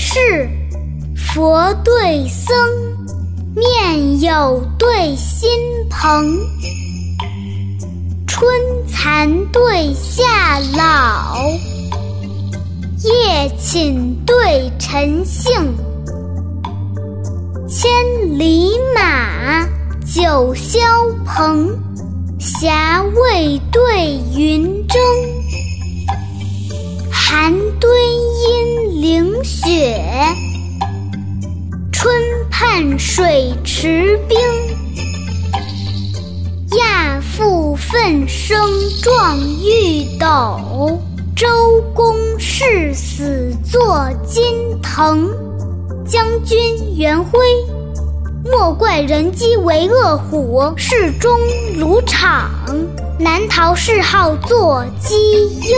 是，佛对僧，面有对心朋。春蚕对夏老，夜寝对晨兴。千里马，九霄鹏，霞蔚对云蒸。水池冰。亚父奋生壮玉斗，周公誓死作金藤。将军元辉，莫怪人机为恶虎。事中卢场，南逃谥号作鸡鹰。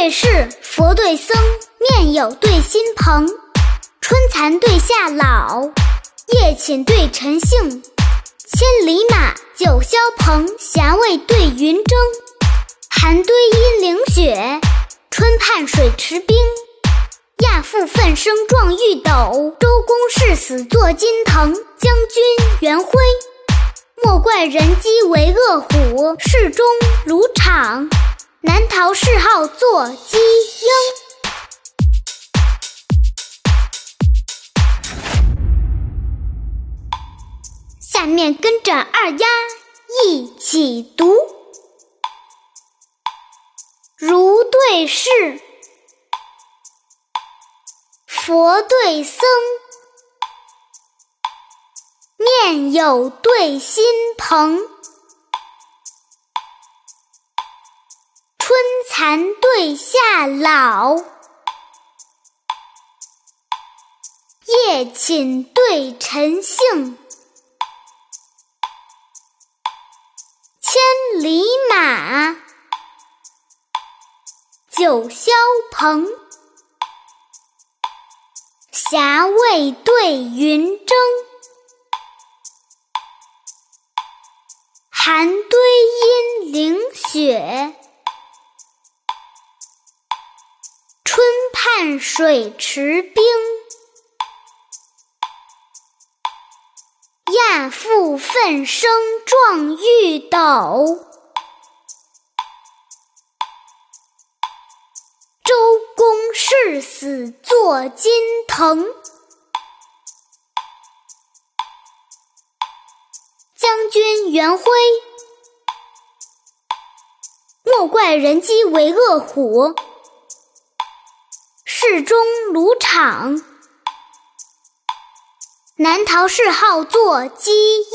对事，佛对僧，面有对心朋。春蚕对夏老，夜寝对晨兴。千里马，九霄鹏，霞蔚对云蒸。寒堆阴凌雪，春畔水池冰。亚父奋声壮玉斗，周公誓死坐金藤。将军元辉，莫怪人饥为饿虎。侍中卢场。南逃谥号作鸡鹰。下面跟着二丫一起读：如对事，佛对僧，面有对心朋。寒对夏老，夜寝对晨兴。千里马，九霄鹏，霞蔚对云蒸。寒堆水池冰，亚父奋生壮玉斗，周公誓死作金藤。将军元辉，莫怪人饥为恶虎。侍中卢场，南逃谥号作鸡鹰。